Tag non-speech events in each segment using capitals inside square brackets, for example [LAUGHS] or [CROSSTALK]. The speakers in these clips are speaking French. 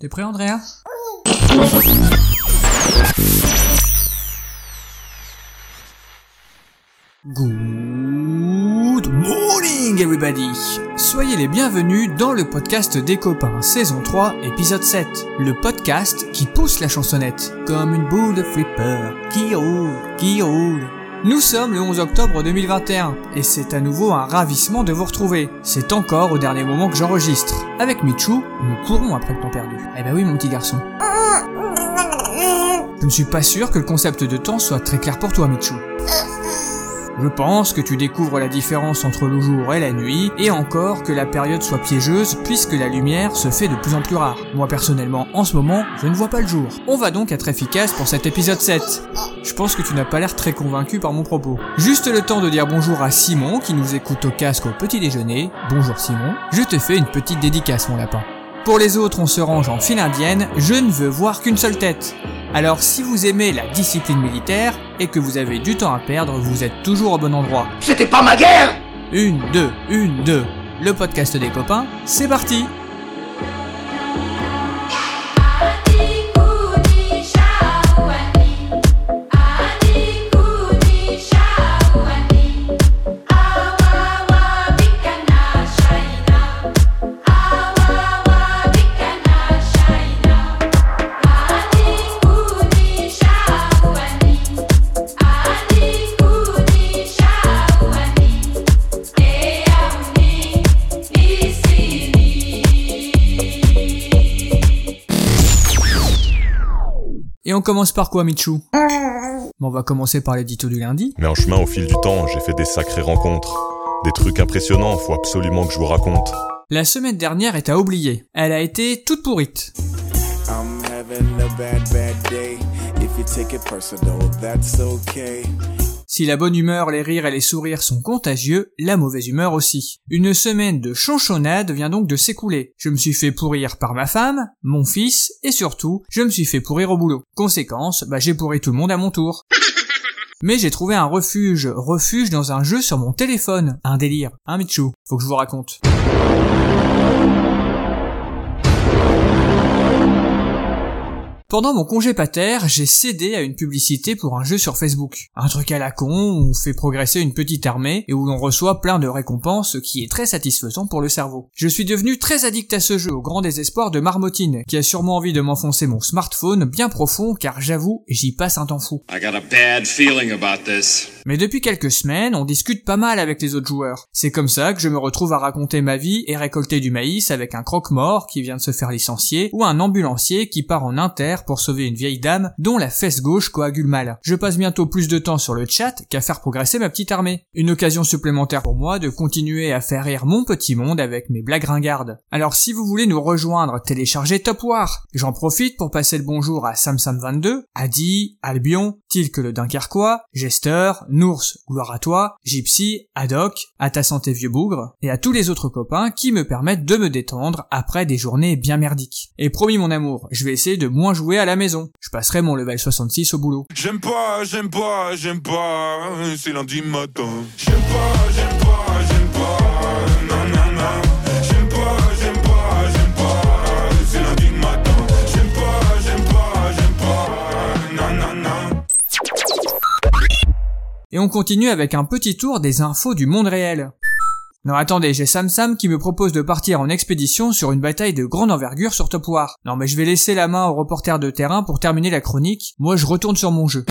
T'es prêt, Andrea? Good morning, everybody Soyez les bienvenus dans le podcast des copains, saison 3, épisode 7. Le podcast qui pousse la chansonnette, comme une boule de flipper, qui roule, qui roule. Nous sommes le 11 octobre 2021, et c'est à nouveau un ravissement de vous retrouver. C'est encore au dernier moment que j'enregistre. Avec Michou, nous courons après le temps perdu. Eh ben oui, mon petit garçon. Je ne suis pas sûr que le concept de temps soit très clair pour toi, Michou. Je pense que tu découvres la différence entre le jour et la nuit, et encore que la période soit piégeuse puisque la lumière se fait de plus en plus rare. Moi personnellement, en ce moment, je ne vois pas le jour. On va donc être efficace pour cet épisode 7. Je pense que tu n'as pas l'air très convaincu par mon propos. Juste le temps de dire bonjour à Simon qui nous écoute au casque au petit déjeuner. Bonjour Simon. Je te fais une petite dédicace mon lapin. Pour les autres, on se range en file indienne, je ne veux voir qu'une seule tête. Alors si vous aimez la discipline militaire et que vous avez du temps à perdre, vous êtes toujours au bon endroit. C'était pas ma guerre Une, deux, une, deux. Le podcast des copains, c'est parti on commence par quoi Michou Bon, on va commencer par l'édito du lundi. Mais en chemin, au fil du temps, j'ai fait des sacrées rencontres. Des trucs impressionnants, faut absolument que je vous raconte. La semaine dernière est à oublier. Elle a été toute pourrite. I'm having a bad, bad day. If you take it personal, that's okay. Si la bonne humeur, les rires et les sourires sont contagieux, la mauvaise humeur aussi. Une semaine de chanchonnade vient donc de s'écouler. Je me suis fait pourrir par ma femme, mon fils, et surtout, je me suis fait pourrir au boulot. Conséquence, bah j'ai pourri tout le monde à mon tour. [LAUGHS] Mais j'ai trouvé un refuge, refuge dans un jeu sur mon téléphone. Un délire, hein Michou? Faut que je vous raconte. Pendant mon congé pater, j'ai cédé à une publicité pour un jeu sur Facebook. Un truc à la con, où on fait progresser une petite armée et où l'on reçoit plein de récompenses, ce qui est très satisfaisant pour le cerveau. Je suis devenu très addict à ce jeu, au grand désespoir de Marmotine, qui a sûrement envie de m'enfoncer mon smartphone bien profond, car j'avoue, j'y passe un temps fou. I got a bad feeling about this. Mais depuis quelques semaines, on discute pas mal avec les autres joueurs. C'est comme ça que je me retrouve à raconter ma vie et récolter du maïs avec un croque-mort qui vient de se faire licencier ou un ambulancier qui part en inter pour sauver une vieille dame dont la fesse gauche coagule mal. Je passe bientôt plus de temps sur le chat qu'à faire progresser ma petite armée. Une occasion supplémentaire pour moi de continuer à faire rire mon petit monde avec mes blagues ringardes. Alors si vous voulez nous rejoindre, téléchargez Top War. J'en profite pour passer le bonjour à Samsam22, Adi, Albion, Tilk le Dunkerquois, Jester, Nours, gloire à toi, Gypsy, Haddock, à ta santé vieux bougre, et à tous les autres copains qui me permettent de me détendre après des journées bien merdiques. Et promis mon amour, je vais essayer de moins jouer à la maison. Je passerai mon level 66 au boulot. J'aime pas, j'aime pas, j'aime pas, c'est lundi matin. J'aime pas, j'aime pas, j'aime Et on continue avec un petit tour des infos du monde réel. Non attendez, j'ai Sam Sam qui me propose de partir en expédition sur une bataille de grande envergure sur Top War. Non mais je vais laisser la main au reporter de terrain pour terminer la chronique, moi je retourne sur mon jeu.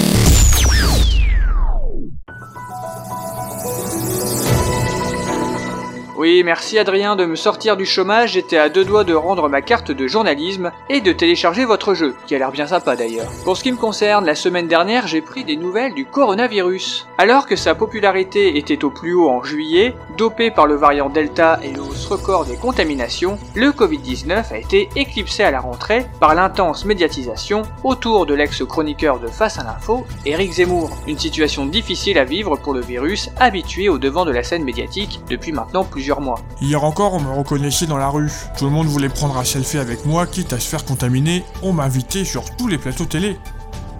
Merci Adrien de me sortir du chômage, j'étais à deux doigts de rendre ma carte de journalisme et de télécharger votre jeu, qui a l'air bien sympa d'ailleurs. Pour ce qui me concerne, la semaine dernière j'ai pris des nouvelles du coronavirus. Alors que sa popularité était au plus haut en juillet, dopé par le variant Delta et le hausse record des contaminations, le Covid-19 a été éclipsé à la rentrée par l'intense médiatisation autour de l'ex-chroniqueur de Face à l'info, Eric Zemmour. Une situation difficile à vivre pour le virus habitué au devant de la scène médiatique depuis maintenant plusieurs mois. Hier encore, on me reconnaissait dans la rue. Tout le monde voulait prendre un selfie avec moi, quitte à se faire contaminer. On m'invitait sur tous les plateaux télé.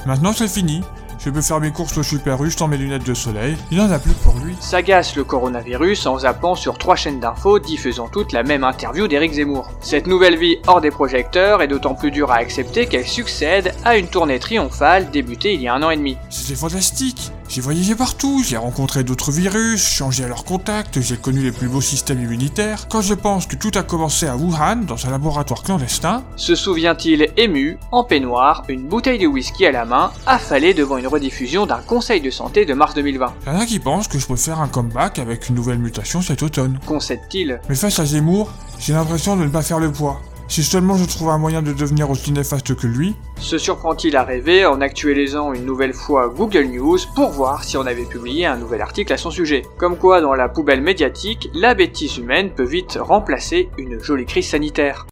Maintenant, c'est fini. je peux faire mes courses au Super U sans mes lunettes de soleil. Il en a plus pour lui. S'agace le coronavirus en zappant sur trois chaînes d'infos diffusant toutes la même interview d'Éric Zemmour. Cette nouvelle vie hors des projecteurs est d'autant plus dure à accepter qu'elle succède à une tournée triomphale débutée il y a un an et demi. C'était fantastique. J'ai voyagé partout, j'ai rencontré d'autres virus, changé à leur contact, j'ai connu les plus beaux systèmes immunitaires. Quand je pense que tout a commencé à Wuhan, dans un laboratoire clandestin, Se souvient-il ému, en peignoir, une bouteille de whisky à la main, affalé devant une rediffusion d'un conseil de santé de mars 2020 y en a qui pensent que je peux faire un comeback avec une nouvelle mutation cet automne. Concède-t-il? Mais face à Zemmour, j'ai l'impression de ne pas faire le poids. Si seulement je trouve un moyen de devenir aussi néfaste que lui, Se surprend-il à rêver en actualisant une nouvelle fois Google News pour voir si on avait publié un nouvel article à son sujet? Comme quoi, dans la poubelle médiatique, la bêtise humaine peut vite remplacer une jolie crise sanitaire.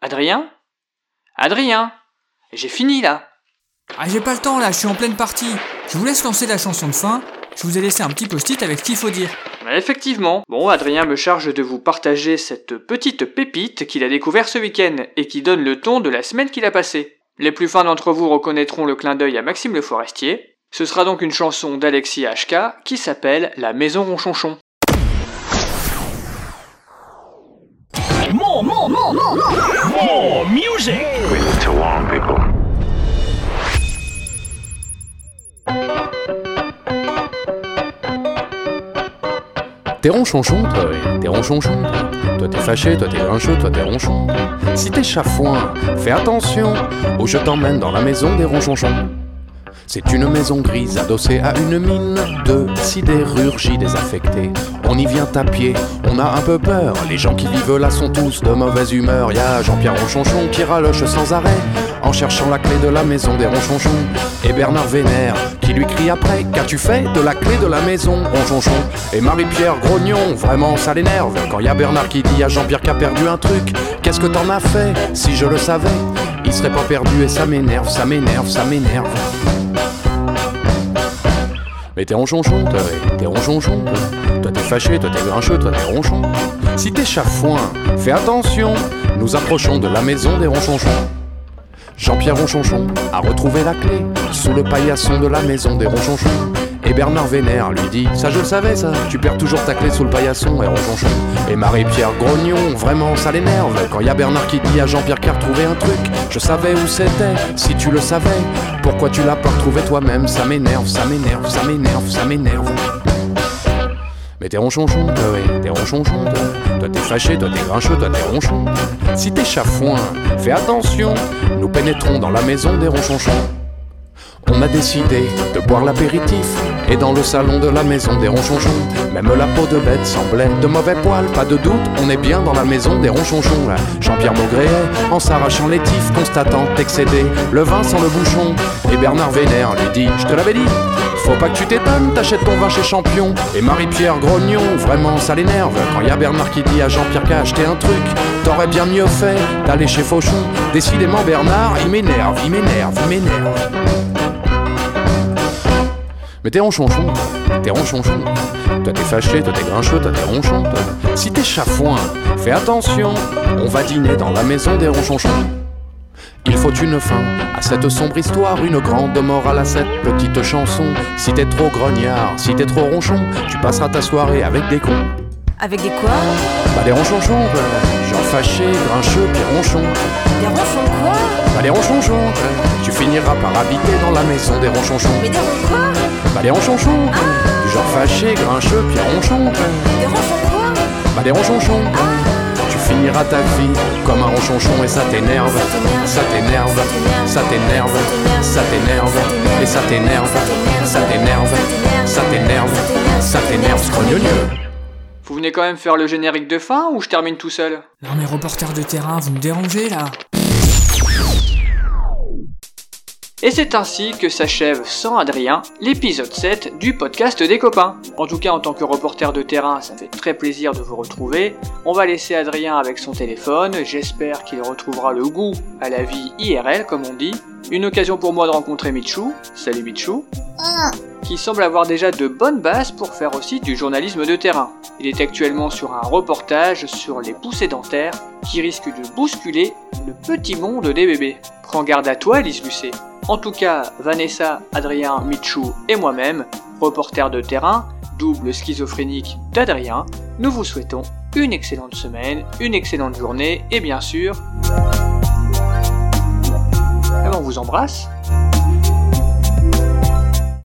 Adrien? Adrien? J'ai fini là Ah j'ai pas le temps là, je suis en pleine partie. Je vous laisse lancer la chanson de fin, je vous ai laissé un petit post-it avec ce qu'il faut dire. Effectivement. Bon, Adrien me charge de vous partager cette petite pépite qu'il a découvert ce week-end et qui donne le ton de la semaine qu'il a passée. Les plus fins d'entre vous reconnaîtront le clin d'œil à Maxime Le Forestier. Ce sera donc une chanson d'Alexis HK qui s'appelle La Maison Ronchonchon. T'es ronchonchon, toi, t'es ronchonchon. Toi t'es fâché, toi t'es grincheux, toi t'es ronchon. Si t'es chafouin, fais attention, ou je t'emmène dans la maison des ronchonchons. C'est une maison grise adossée à une mine de sidérurgie désaffectée. On y vient à pied, on a un peu peur. Les gens qui vivent là sont tous de mauvaise humeur. Y a Jean-Pierre Ronchonchon qui raloche sans arrêt en cherchant la clé de la maison des Ronchonchons. Et Bernard Vénère qui lui crie après Qu'as-tu fait de la clé de la maison, Ronchonchon? Et Marie-Pierre Grognon, vraiment ça l'énerve. Quand y a Bernard qui dit à Jean-Pierre qui a perdu un truc Qu'est-ce que t'en as fait Si je le savais, il serait pas perdu et ça m'énerve, ça m'énerve, ça m'énerve. Mais t'es ronchonchon, toi, t'es ronchonchon, toi. Toi t'es fâché, toi t'es grincheux, toi t'es ronchon. Si t'es chafouin, fais attention, nous approchons de la maison des ronchonchons. Jean-Pierre Ronchonchon a retrouvé la clé sous le paillasson de la maison des Ronchonchons. Et Bernard Vénère lui dit Ça je le savais ça, tu perds toujours ta clé sous le paillasson et Ronchonchon. Et Marie-Pierre Grognon, vraiment ça l'énerve quand y a Bernard qui dit à Jean-Pierre qu'a retrouvé un truc. Je savais où c'était, si tu le savais, pourquoi tu l'as pas retrouvé toi-même? Ça m'énerve, ça m'énerve, ça m'énerve, ça m'énerve. Mais t'es ronchonchon, toi, ouais, t'es ronchonchon, toi. Toi t'es fâché, toi t'es grincheux, toi t'es ronchon. Si t'es chafouin, fais attention, nous pénétrons dans la maison des ronchonchons. On a décidé de boire l'apéritif et dans le salon de la maison des ronchonchons, même la peau de bête semblait de mauvais poils, pas de doute, on est bien dans la maison des ronchonchons. Jean-Pierre Maugréet, en s'arrachant les tifs, constatant excédé le vin sans le bouchon. Et Bernard Vénère lui dit, je te l'avais dit, faut pas que tu t'étonnes, t'achètes ton vin chez Champion. Et Marie-Pierre Grognon, vraiment ça l'énerve. Quand y a Bernard qui dit à Jean-Pierre qu'a acheté un truc, t'aurais bien mieux fait d'aller chez Fauchon. Décidément Bernard, il m'énerve, il m'énerve, il m'énerve. Mais t'es ronchonchon, toi. t'es ronchonchon. Toi t'es fâché, toi t'es grincheux, toi t'es ronchon. toi. Si t'es chafouin, fais attention, on va dîner dans la maison des ronchonchons. Il faut une fin à cette sombre histoire, une grande morale à cette petite chanson. Si t'es trop grognard, si t'es trop ronchon, tu passeras ta soirée avec des cons. Avec des quoi? Bah les ronchonchons, quoi. Fâché, grincheux, puis ronchon. Des ronchons quoi Bah les ronchonchons, tu finiras par habiter dans la maison des ronchonchons. Mais des ronchons quoi Bah les ronchonchons, du genre fâché, grincheux, puis ronchon. Des ronchons quoi Bah les ronchonchons, tu finiras ta vie comme un ronchonchon et ça t'énerve, ça t'énerve, ça t'énerve, ça t'énerve, et ça t'énerve, ça t'énerve, ça t'énerve, ça t'énerve, scrognonieux. Vous venez quand même faire le générique de fin ou je termine tout seul? Non mais reporter de terrain, vous me dérangez là Et c'est ainsi que s'achève sans Adrien l'épisode 7 du podcast des copains. En tout cas, en tant que reporter de terrain, ça me fait très plaisir de vous retrouver. On va laisser Adrien avec son téléphone, j'espère qu'il retrouvera le goût à la vie IRL comme on dit. Une occasion pour moi de rencontrer Michou, salut Michou, qui semble avoir déjà de bonnes bases pour faire aussi du journalisme de terrain. Il est actuellement sur un reportage sur les poussées dentaires qui risquent de bousculer le petit monde des bébés. Prends garde à toi, Elise Lucet. En tout cas, Vanessa, Adrien, Michou et moi-même, reporters de terrain, double schizophrénique d'Adrien, nous vous souhaitons une excellente semaine, une excellente journée et bien sûr, vous embrasse.